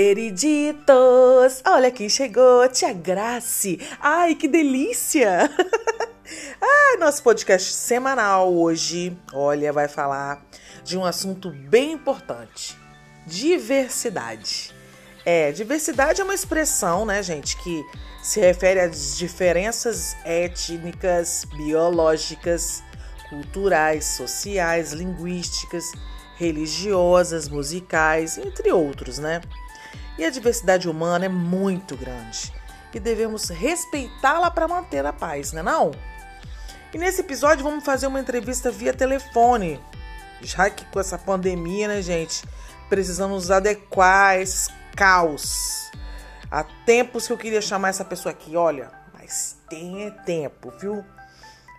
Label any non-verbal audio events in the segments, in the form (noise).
Queriditos, olha quem chegou, Tia Grace. Ai, que delícia! (laughs) ah, nosso podcast semanal hoje, olha, vai falar de um assunto bem importante: diversidade. É, diversidade é uma expressão, né, gente, que se refere às diferenças étnicas, biológicas, culturais, sociais, linguísticas, religiosas, musicais, entre outros, né? E a diversidade humana é muito grande e devemos respeitá-la para manter a paz, né não? E nesse episódio vamos fazer uma entrevista via telefone, já que com essa pandemia, né, gente, precisamos adequar esse caos. Há tempos que eu queria chamar essa pessoa aqui, olha, mas tem é tempo, viu?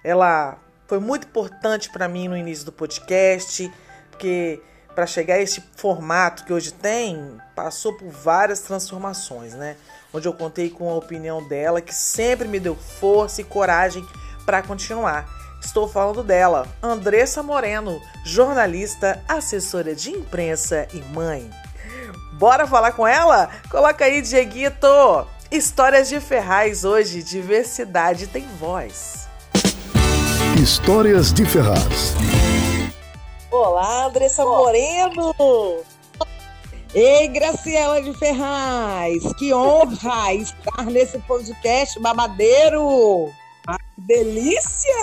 Ela foi muito importante para mim no início do podcast, porque para chegar a esse formato que hoje tem, passou por várias transformações, né? Onde eu contei com a opinião dela, que sempre me deu força e coragem para continuar. Estou falando dela, Andressa Moreno, jornalista, assessora de imprensa e mãe. Bora falar com ela? Coloca aí, Dieguito! Histórias de Ferraz hoje, diversidade tem voz. Histórias de Ferraz. Olá, Andressa Moreno! Ei, Graciela de Ferraz, que honra estar nesse podcast babadeiro! Ah, que delícia!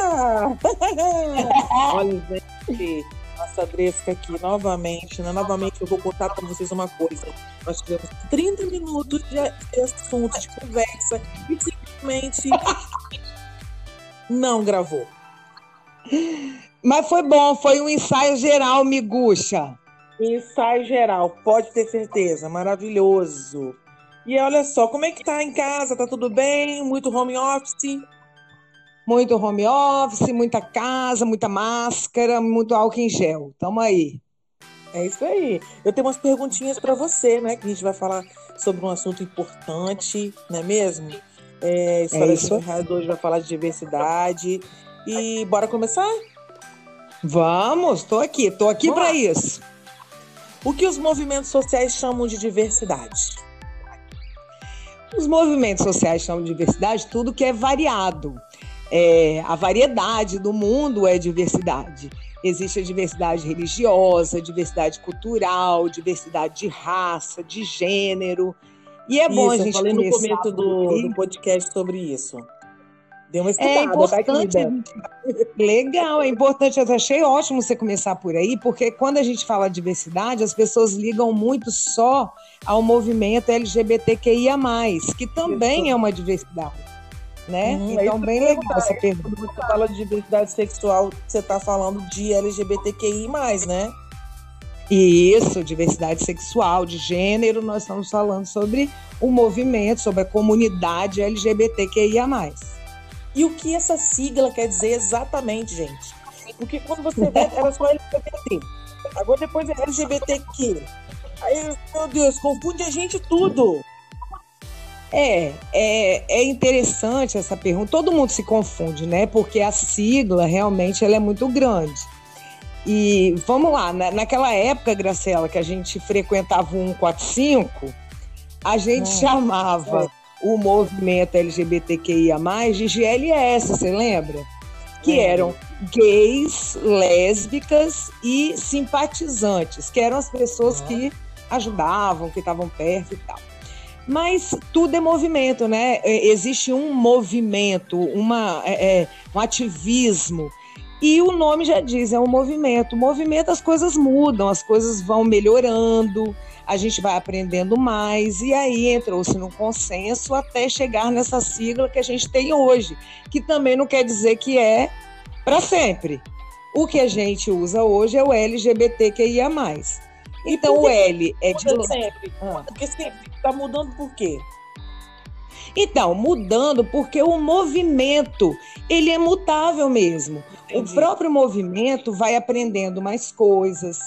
Olha, gente, nossa Andressa aqui novamente, né? Novamente eu vou contar para vocês uma coisa. Nós tivemos 30 minutos de assunto, de conversa, e simplesmente (laughs) não gravou. Mas foi bom, foi um ensaio geral, miguxa. Ensaio geral, pode ter certeza, maravilhoso. E olha só, como é que tá em casa? Tá tudo bem? Muito home office? Muito home office, muita casa, muita máscara, muito álcool em gel. Tamo aí. É isso aí. Eu tenho umas perguntinhas para você, né? Que a gente vai falar sobre um assunto importante, não é mesmo? É, história é isso. de hoje vai falar de diversidade. E bora começar? Vamos, estou aqui, estou aqui para isso. O que os movimentos sociais chamam de diversidade? Os movimentos sociais chamam de diversidade tudo que é variado. É, a variedade do mundo é diversidade. Existe a diversidade religiosa, diversidade cultural, diversidade de raça, de gênero. E é bom a gente. Eu falei no começo do, do podcast sobre isso. Deu uma estudada, é importante, tá (laughs) Legal, é importante. Eu achei ótimo você começar por aí, porque quando a gente fala de diversidade, as pessoas ligam muito só ao movimento LGBTQIA, que também Isso. é uma diversidade. Né? Hum, então, bem legal essa pergunta. Quando você fala de diversidade sexual, você está falando de LGBTQI, né? Isso, diversidade sexual, de gênero, nós estamos falando sobre o movimento, sobre a comunidade LGBTQIA. E o que essa sigla quer dizer exatamente, gente? Porque quando você vê, era só LGBT. Agora depois é LGBTQ. Aí, meu Deus, confunde a gente tudo. É, é, é interessante essa pergunta. Todo mundo se confunde, né? Porque a sigla realmente ela é muito grande. E vamos lá, na, naquela época, Graciela, que a gente frequentava o 145, a gente hum, chamava é o movimento LGBTQIA, de GLS, você lembra? Que eram gays, lésbicas e simpatizantes, que eram as pessoas que ajudavam, que estavam perto e tal. Mas tudo é movimento, né? É, existe um movimento, uma, é, é, um ativismo. E o nome já diz, é um movimento. O movimento, as coisas mudam, as coisas vão melhorando a gente vai aprendendo mais, e aí entrou-se no consenso até chegar nessa sigla que a gente tem hoje, que também não quer dizer que é para sempre. O que a gente usa hoje é o LGBTQIA. Então o L é de. Sempre. Ah. Porque sempre está mudando por quê? Então, mudando porque o movimento, ele é mutável mesmo. Entendi. O próprio movimento vai aprendendo mais coisas.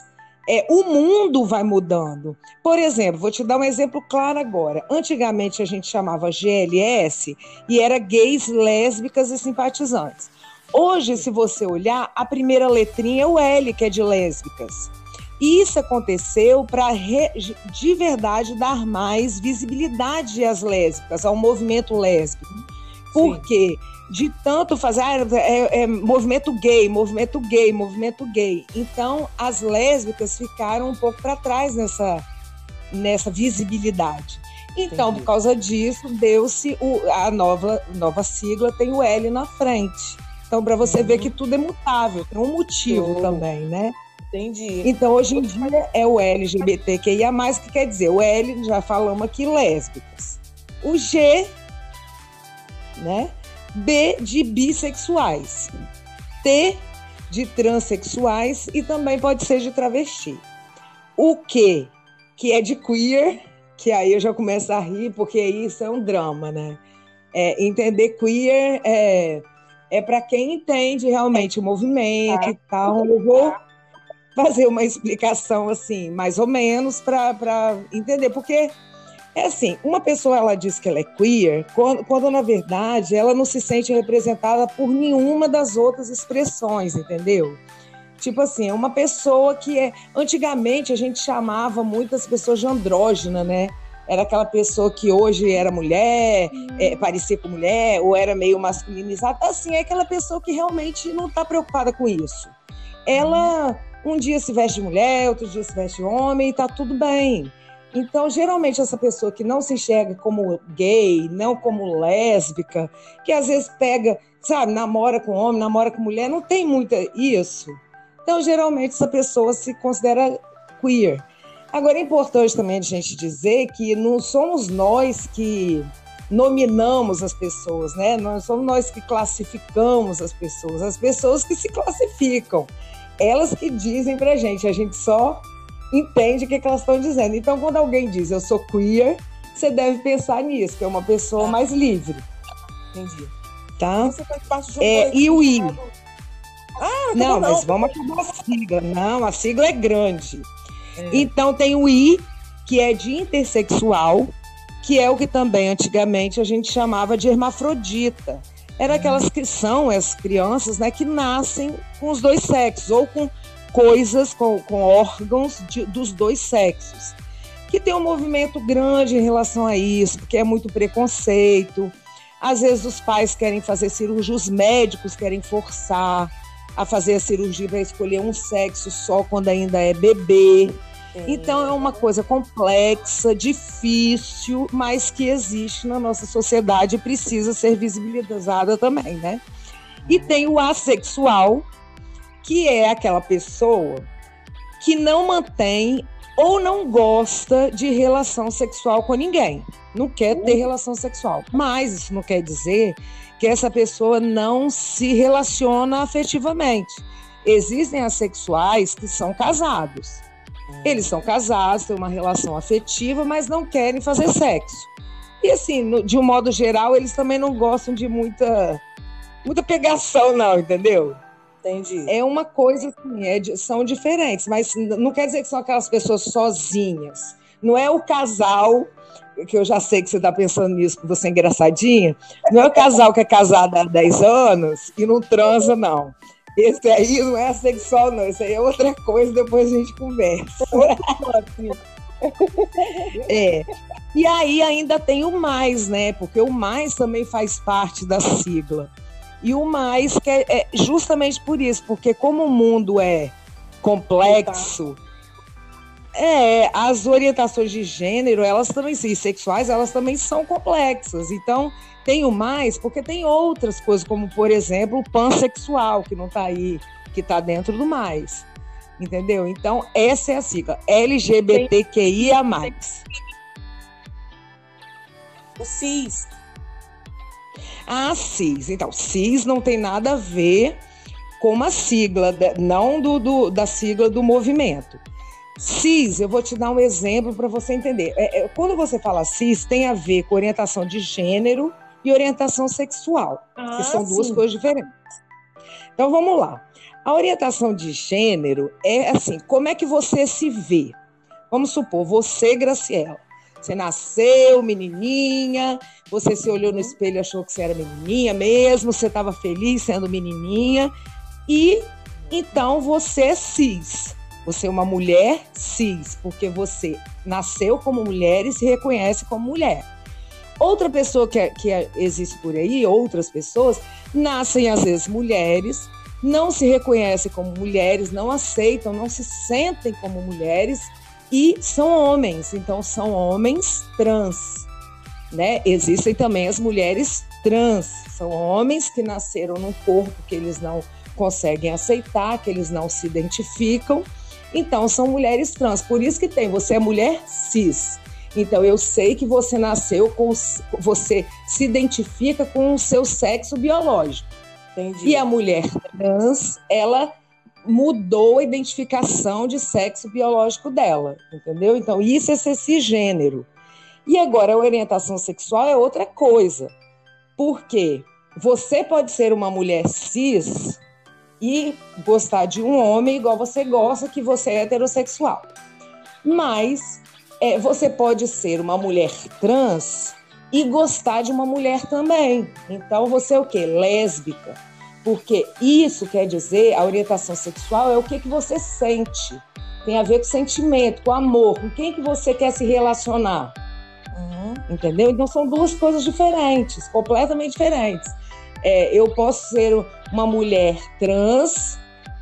É, o mundo vai mudando. Por exemplo, vou te dar um exemplo claro agora. Antigamente a gente chamava GLS e era gays, lésbicas e simpatizantes. Hoje, se você olhar, a primeira letrinha é o L, que é de lésbicas. Isso aconteceu para de verdade dar mais visibilidade às lésbicas, ao movimento lésbico. Porque de tanto fazer ah, é, é, movimento gay, movimento gay, movimento gay. Então as lésbicas ficaram um pouco para trás nessa, nessa visibilidade. Então, Entendi. por causa disso, deu-se a nova, nova sigla, tem o L na frente. Então, para você uhum. ver que tudo é mutável, tem um motivo uhum. também, né? Entendi. Então, hoje em dia é o LGBTQIA, que quer dizer, o L, já falamos aqui, lésbicas. O G, né? B de bissexuais. T de transexuais e também pode ser de travesti. O Q, que é de queer, que aí eu já começo a rir, porque isso é um drama, né? É, entender queer é, é para quem entende realmente o movimento e tal. Eu vou fazer uma explicação assim, mais ou menos, para entender, porque é assim, uma pessoa ela diz que ela é queer, quando, quando, na verdade ela não se sente representada por nenhuma das outras expressões, entendeu? Tipo assim, é uma pessoa que é. Antigamente a gente chamava muitas pessoas de andrógena, né? Era aquela pessoa que hoje era mulher, é, parecia com mulher, ou era meio masculinizada. Assim, é aquela pessoa que realmente não está preocupada com isso. Ela um dia se veste mulher, outro dia se veste homem, e tá tudo bem. Então, geralmente, essa pessoa que não se enxerga como gay, não como lésbica, que às vezes pega, sabe, namora com homem, namora com mulher, não tem muita isso. Então, geralmente, essa pessoa se considera queer. Agora, é importante também a gente dizer que não somos nós que nominamos as pessoas, né? Não somos nós que classificamos as pessoas, as pessoas que se classificam elas que dizem pra gente, a gente só entende o que, que elas estão dizendo. Então, quando alguém diz eu sou queer, você deve pensar nisso, que é uma pessoa mais livre. Entendi. Tá? Você faz parte de um é, e o I. Ah, não, não, mas vamos acabar a sigla. Não, a sigla é grande. É. Então tem o I, que é de intersexual, que é o que também antigamente a gente chamava de hermafrodita era aquelas que são as crianças né, que nascem com os dois sexos, ou com coisas, com, com órgãos de, dos dois sexos. Que tem um movimento grande em relação a isso, porque é muito preconceito. Às vezes os pais querem fazer cirurgia, os médicos querem forçar a fazer a cirurgia para escolher um sexo só quando ainda é bebê. Então é uma coisa complexa, difícil, mas que existe na nossa sociedade e precisa ser visibilizada também, né? E tem o assexual, que é aquela pessoa que não mantém ou não gosta de relação sexual com ninguém. Não quer ter relação sexual. Mas isso não quer dizer que essa pessoa não se relaciona afetivamente. Existem assexuais que são casados. Eles são casados, têm uma relação afetiva, mas não querem fazer sexo. E assim, no, de um modo geral, eles também não gostam de muita, muita pegação, não, entendeu? Entendi. É uma coisa assim, é, são diferentes, mas não quer dizer que são aquelas pessoas sozinhas. Não é o casal, que eu já sei que você está pensando nisso, que você é engraçadinha. Não é o casal que é casado há 10 anos e não transa, não. Esse aí não é sexual, não. Isso aí é outra coisa, depois a gente conversa. (laughs) (laughs) é. E aí ainda tem o mais, né? Porque o mais também faz parte da sigla. E o mais que é, é justamente por isso, porque como o mundo é complexo, é, as orientações de gênero, elas também, e sexuais, elas também são complexas. Então, tenho mais porque tem outras coisas, como, por exemplo, o pansexual, que não está aí, que está dentro do mais. Entendeu? Então, essa é a sigla. LGBTQIA. O CIS. Ah, CIS. Então, CIS não tem nada a ver com uma sigla, não do, do da sigla do movimento. Cis, eu vou te dar um exemplo para você entender. É, é, quando você fala cis, tem a ver com orientação de gênero e orientação sexual, ah, que são duas coisas diferentes. Então vamos lá. A orientação de gênero é assim: como é que você se vê? Vamos supor, você, Graciela, você nasceu menininha, você se olhou no espelho e achou que você era menininha mesmo, você estava feliz sendo menininha, e então você é cis. Você é uma mulher cis, porque você nasceu como mulher e se reconhece como mulher. Outra pessoa que, é, que é, existe por aí, outras pessoas, nascem às vezes mulheres, não se reconhecem como mulheres, não aceitam, não se sentem como mulheres e são homens. Então, são homens trans. Né? Existem também as mulheres trans, são homens que nasceram num corpo que eles não conseguem aceitar, que eles não se identificam então, são mulheres trans. Por isso que tem, você é mulher cis. Então, eu sei que você nasceu com. Você se identifica com o seu sexo biológico. Entendi. E a mulher trans, ela mudou a identificação de sexo biológico dela, entendeu? Então, isso é ser cisgênero. E agora, a orientação sexual é outra coisa. Por quê? Você pode ser uma mulher cis e gostar de um homem igual você gosta, que você é heterossexual. Mas é, você pode ser uma mulher trans e gostar de uma mulher também. Então você é o quê? Lésbica. Porque isso quer dizer, a orientação sexual é o que, que você sente. Tem a ver com sentimento, com amor, com quem que você quer se relacionar. Uhum. Entendeu? Então são duas coisas diferentes, completamente diferentes. É, eu posso ser uma mulher trans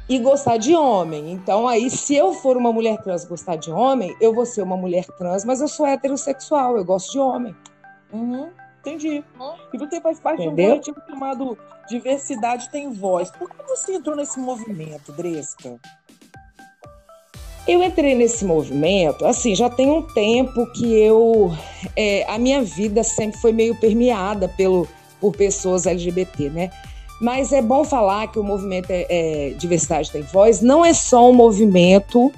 e gostar de homem. Então, aí, se eu for uma mulher trans e gostar de homem, eu vou ser uma mulher trans, mas eu sou heterossexual, eu gosto de homem. Uhum, entendi. E você faz parte Entendeu? de um coletivo chamado Diversidade Tem Voz. Por que você entrou nesse movimento, Dresca? Eu entrei nesse movimento, assim, já tem um tempo que eu. É, a minha vida sempre foi meio permeada pelo, por pessoas LGBT, né? Mas é bom falar que o movimento é, é, Diversidade Tem Voz não é só um movimento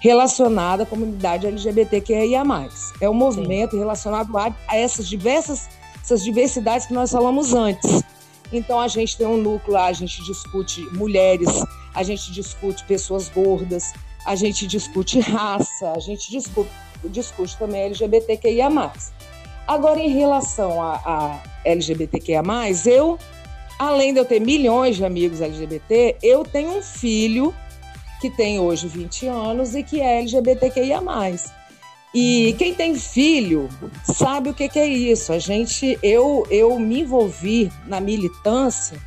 relacionado à comunidade LGBTQIA+. É um movimento Sim. relacionado a, a essas diversas essas diversidades que nós falamos antes. Então a gente tem um núcleo lá, a gente discute mulheres, a gente discute pessoas gordas, a gente discute raça, a gente discute, discute também LGBTQIA+. Agora, em relação a, a LGBTQIA+, eu além de eu ter milhões de amigos LGBT, eu tenho um filho que tem hoje 20 anos e que é LGBTQIA+. E quem tem filho sabe o que, que é isso. A gente, eu, eu me envolvi na militância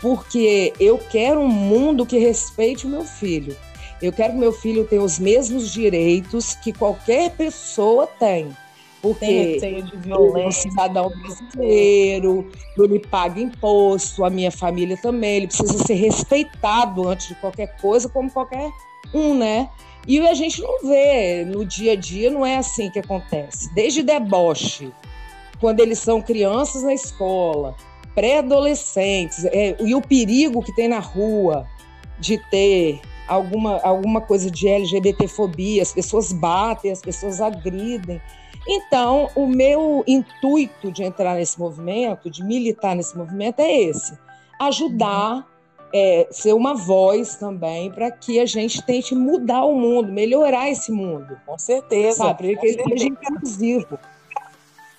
porque eu quero um mundo que respeite o meu filho. Eu quero que meu filho tenha os mesmos direitos que qualquer pessoa tem. Porque ele é um cidadão brasileiro, ele paga imposto, a minha família também, ele precisa ser respeitado antes de qualquer coisa, como qualquer um, né? E a gente não vê no dia a dia, não é assim que acontece. Desde deboche, quando eles são crianças na escola, pré-adolescentes, é, e o perigo que tem na rua de ter alguma, alguma coisa de LGBTfobia, as pessoas batem, as pessoas agridem. Então, o meu intuito de entrar nesse movimento, de militar nesse movimento, é esse: ajudar, é, ser uma voz também para que a gente tente mudar o mundo, melhorar esse mundo. Com certeza. Sabe? Para que ele seja inclusivo.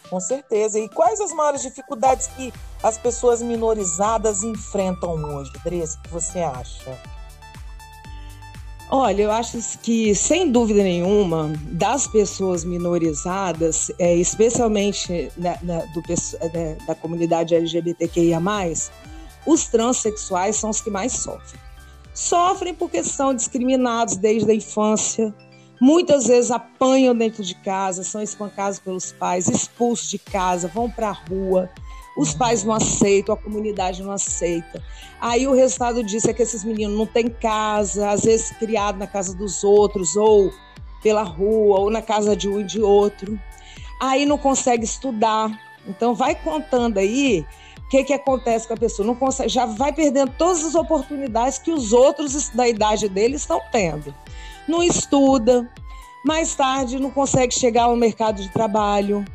Com certeza. E quais as maiores dificuldades que as pessoas minorizadas enfrentam hoje, Andressa, que você acha? Olha, eu acho que, sem dúvida nenhuma, das pessoas minorizadas, é, especialmente da, da, do, da, da comunidade LGBTQIA, os transexuais são os que mais sofrem. Sofrem porque são discriminados desde a infância, muitas vezes apanham dentro de casa, são espancados pelos pais, expulsos de casa, vão para a rua os pais não aceitam, a comunidade não aceita. Aí o resultado disso é que esses meninos não têm casa, às vezes criado na casa dos outros, ou pela rua, ou na casa de um e de outro. Aí não consegue estudar. Então vai contando aí o que, que acontece com a pessoa. Não consegue, já vai perdendo todas as oportunidades que os outros da idade dele estão tendo. não estuda, mais tarde não consegue chegar ao mercado de trabalho.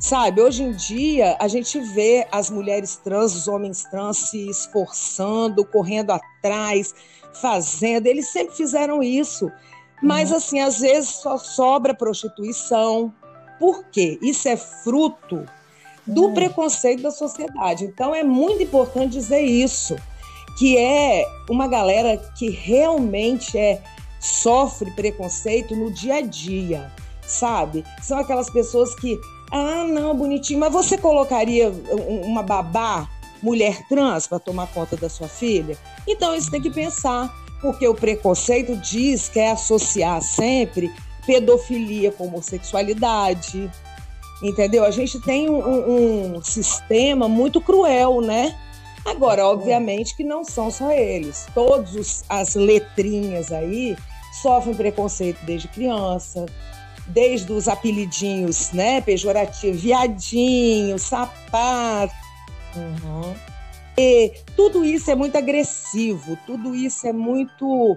Sabe, hoje em dia a gente vê as mulheres trans, os homens trans se esforçando, correndo atrás, fazendo. Eles sempre fizeram isso. Mas, uhum. assim, às vezes só sobra prostituição. Por quê? Isso é fruto do uhum. preconceito da sociedade. Então, é muito importante dizer isso, que é uma galera que realmente é sofre preconceito no dia a dia, sabe? São aquelas pessoas que, ah, não, bonitinho, mas você colocaria uma babá, mulher trans, para tomar conta da sua filha? Então, isso tem que pensar, porque o preconceito diz que é associar sempre pedofilia com homossexualidade, entendeu? A gente tem um, um sistema muito cruel, né? Agora, obviamente que não são só eles. Todas as letrinhas aí sofrem preconceito desde criança, desde os apelidinhos, né, pejorativos, viadinho, sapato. Uhum. E tudo isso é muito agressivo, tudo isso é muito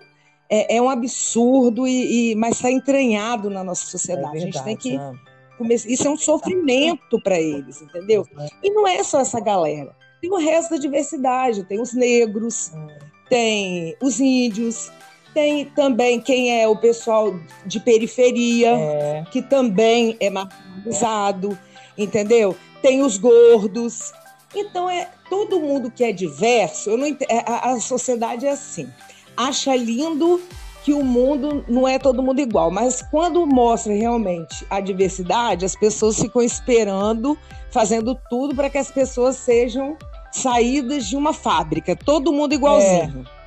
é, é um absurdo e, e mas está entranhado na nossa sociedade. É verdade, a gente tem que é. começar. Isso é um sofrimento para eles, entendeu? É. E não é só essa galera. Tem o resto da diversidade, tem os negros, é. tem os índios, tem também quem é o pessoal de periferia, é. que também é marginalizado, entendeu? Tem os gordos. Então, é todo mundo que é diverso, eu não, é, a, a sociedade é assim. Acha lindo que o mundo não é todo mundo igual, mas quando mostra realmente a diversidade, as pessoas ficam esperando, fazendo tudo para que as pessoas sejam saídas de uma fábrica, todo mundo igualzinho. É.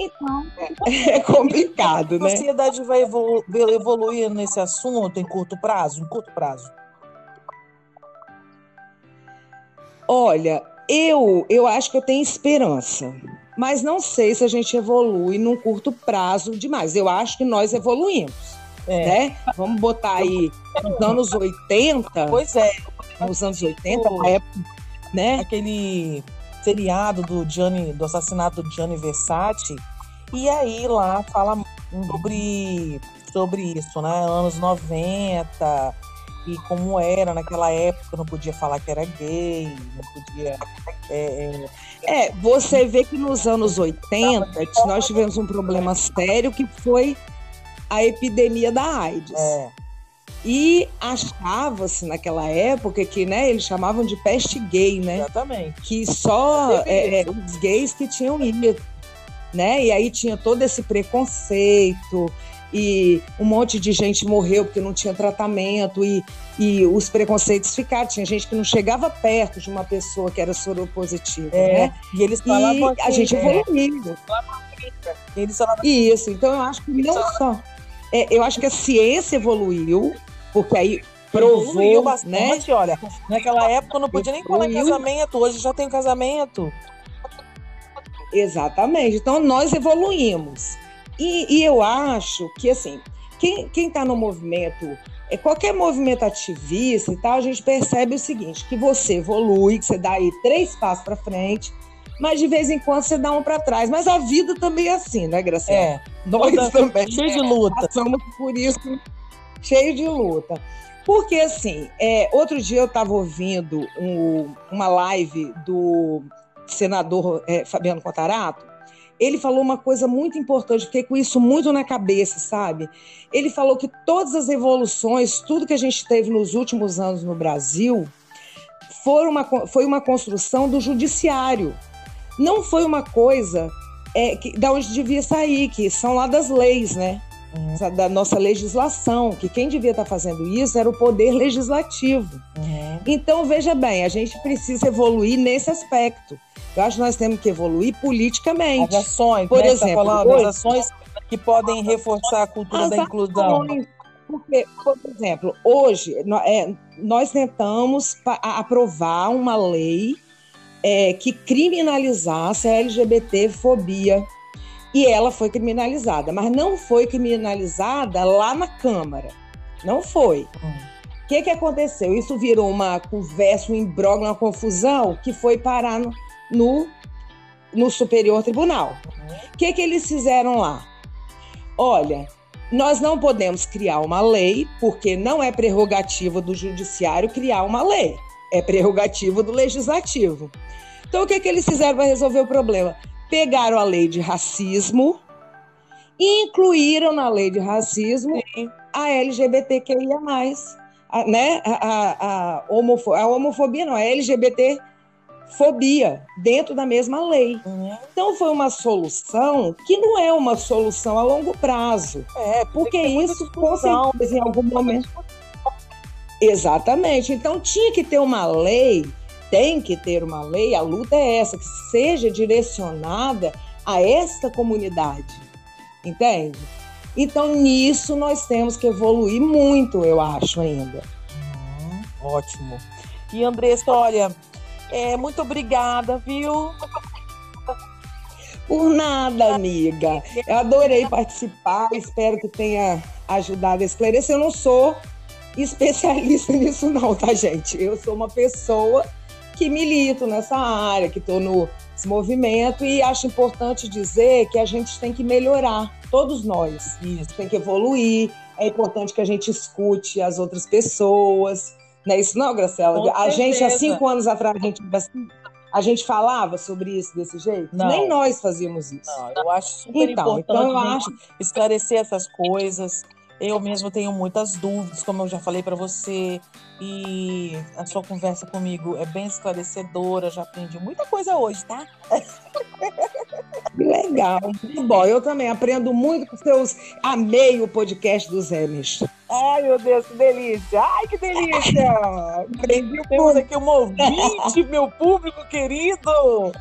Então, (laughs) é complicado, né? A sociedade vai evolu evoluir nesse assunto em curto prazo? Em curto prazo? Olha, eu, eu acho que eu tenho esperança, mas não sei se a gente evolui num curto prazo demais. Eu acho que nós evoluímos, é. né? Vamos botar aí nos anos 80. Pois é. Nos anos 80, na época, né? Aquele seriado do Gianni, do assassinato do Gianni Versace, e aí lá fala sobre, sobre isso, né? Anos 90 e como era naquela época, não podia falar que era gay, não podia. É, é... é você vê que nos anos 80 nós tivemos um problema sério que foi a epidemia da AIDS. É. E achava-se naquela época que, né, eles chamavam de peste gay, né? Exatamente. Que só é, é, os gays que tinham ido, né? E aí tinha todo esse preconceito e um monte de gente morreu porque não tinha tratamento e, e os preconceitos ficaram. Tinha gente que não chegava perto de uma pessoa que era soropositiva, é, né? E eles falavam e a gente é. evoluiu. É, eles falavam... Isso, então eu acho que não só... É, eu acho que a ciência evoluiu, porque aí provou, bastante, né? olha. Naquela época não podia nem falar casamento, hoje já tem casamento. Exatamente. Então nós evoluímos. E, e eu acho que assim, quem está no movimento, é qualquer movimento ativista e tal, a gente percebe o seguinte: que você evolui, que você dá aí três passos para frente, mas de vez em quando você dá um para trás. Mas a vida também é assim, né, Graciela? É. Nós também. Cheio de (laughs) luta. Passamos por isso cheio de luta. Porque, assim, é, outro dia eu estava ouvindo um, uma live do senador é, Fabiano Contarato. Ele falou uma coisa muito importante, fiquei com isso muito na cabeça, sabe? Ele falou que todas as evoluções, tudo que a gente teve nos últimos anos no Brasil, foi uma, foi uma construção do judiciário. Não foi uma coisa é, que, da onde devia sair, que são lá das leis, né? Uhum. da nossa legislação, que quem devia estar fazendo isso era o poder legislativo. Uhum. Então, veja bem, a gente precisa evoluir nesse aspecto. Eu acho que nós temos que evoluir politicamente. As ações, por né, tá exemplo, tá falando, hoje, as ações que podem reforçar a cultura da inclusão. Ações, porque, por exemplo, hoje é, nós tentamos aprovar uma lei é, que criminalizasse a LGBT-fobia e ela foi criminalizada, mas não foi criminalizada lá na Câmara. Não foi. O que, que aconteceu? Isso virou uma conversa, um imbróglio, uma confusão que foi parar no, no, no Superior Tribunal. O que, que eles fizeram lá? Olha, nós não podemos criar uma lei, porque não é prerrogativa do judiciário criar uma lei, é prerrogativa do legislativo. Então, o que, que eles fizeram para resolver o problema? Pegaram a lei de racismo e incluíram na lei de racismo Sim. a LGBTQIA, a, né? a, a, a, homofobia, a homofobia não, a LGBT fobia dentro da mesma lei. Uhum. Então foi uma solução que não é uma solução a longo prazo. É, porque isso com certeza em algum momento. Exatamente. Então tinha que ter uma lei, tem que ter uma lei, a luta é essa, que seja direcionada a esta comunidade. Entende? Então nisso nós temos que evoluir muito, eu acho ainda. Uhum, ótimo. E Andressa, olha, é, muito obrigada, viu? Por nada, amiga. Eu adorei participar, espero que tenha ajudado a esclarecer. Eu não sou especialista (laughs) nisso, não, tá, gente? Eu sou uma pessoa que milito nessa área, que estou no movimento e acho importante dizer que a gente tem que melhorar, todos nós. Isso, tem que evoluir. É importante que a gente escute as outras pessoas, não é isso não, Graciela? Com a certeza. gente, há cinco anos atrás, a gente, a gente falava sobre isso desse jeito? Não. Nem nós fazíamos isso. Não, eu acho super então, importante então eu acho... esclarecer essas coisas. Eu mesmo tenho muitas dúvidas, como eu já falei para você, e a sua conversa comigo é bem esclarecedora, já aprendi muita coisa hoje, tá? (laughs) Legal, muito bom. Eu também aprendo muito com seus. Amei o podcast dos Emes. Ai, meu Deus, que delícia! Ai, que delícia! (laughs) Aprendi Temos aqui um ouvinte, meu público querido!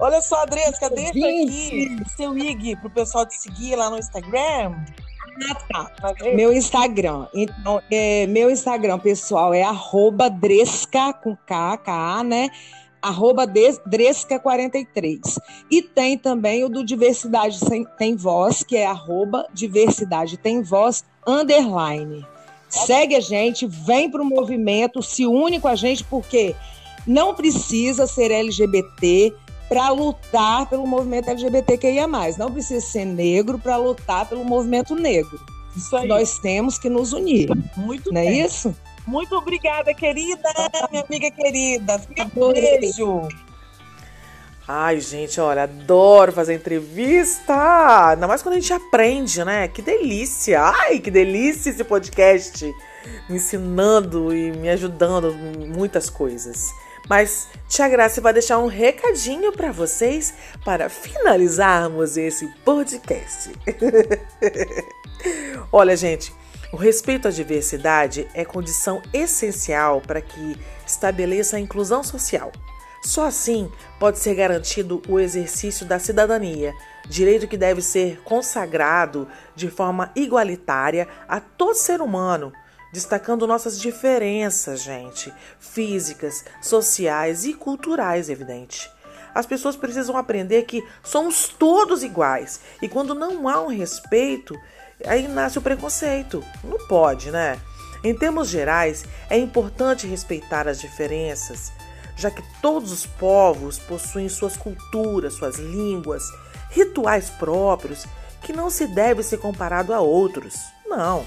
Olha só, Adriana, deixa aqui seu IG pro pessoal te seguir lá no Instagram. Ah, tá. tá meu Instagram. Então, é, meu Instagram pessoal é arroba Dresca com K, K, né? Arroba Dresca43. E tem também o do Diversidade Tem Voz, que é arroba Diversidade Tem Voz, underline. Segue a gente, vem para o movimento, se une com a gente, porque não precisa ser LGBT, para lutar pelo movimento LGBTQIA+. Não precisa ser negro para lutar pelo movimento negro. Isso aí. Nós temos que nos unir. Muito Não é bem. é isso? Muito obrigada, querida, minha amiga querida. Um beijo. Ai, gente, olha, adoro fazer entrevista. Ainda mais quando a gente aprende, né? Que delícia. Ai, que delícia esse podcast. Me ensinando e me ajudando em muitas coisas. Mas Tia Graça vai deixar um recadinho para vocês para finalizarmos esse podcast. (laughs) Olha, gente, o respeito à diversidade é condição essencial para que estabeleça a inclusão social. Só assim pode ser garantido o exercício da cidadania, direito que deve ser consagrado de forma igualitária a todo ser humano destacando nossas diferenças, gente, físicas, sociais e culturais, evidente. As pessoas precisam aprender que somos todos iguais e quando não há um respeito, aí nasce o preconceito. Não pode, né? Em termos gerais, é importante respeitar as diferenças, já que todos os povos possuem suas culturas, suas línguas, rituais próprios que não se deve ser comparado a outros. Não.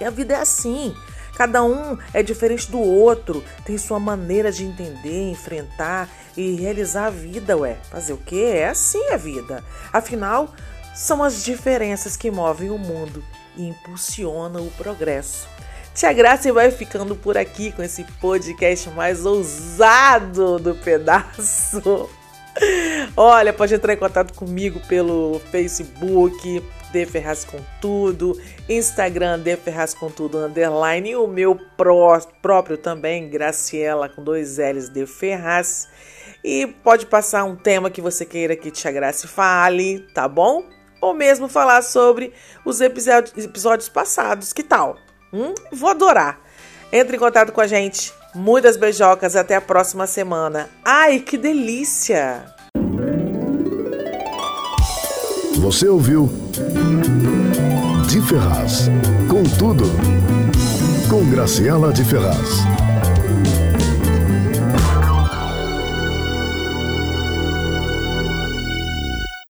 E a vida é assim. Cada um é diferente do outro, tem sua maneira de entender, enfrentar e realizar a vida, ué. Fazer o quê? É assim a vida. Afinal, são as diferenças que movem o mundo e impulsionam o progresso. Tia Graça vai ficando por aqui com esse podcast mais ousado do pedaço. Olha, pode entrar em contato comigo pelo Facebook, de Ferraz com Tudo, Instagram de Ferraz com Tudo underline e o meu pró próprio também, Graciela com dois L's de Ferraz. E pode passar um tema que você queira que Tia Graça fale, tá bom? Ou mesmo falar sobre os episódios, episódios passados, que tal? Hum? Vou adorar. Entre em contato com a gente. Muitas beijocas, até a próxima semana. Ai, que delícia! Você ouviu De Ferraz. Com tudo. Com Graciela de Ferraz.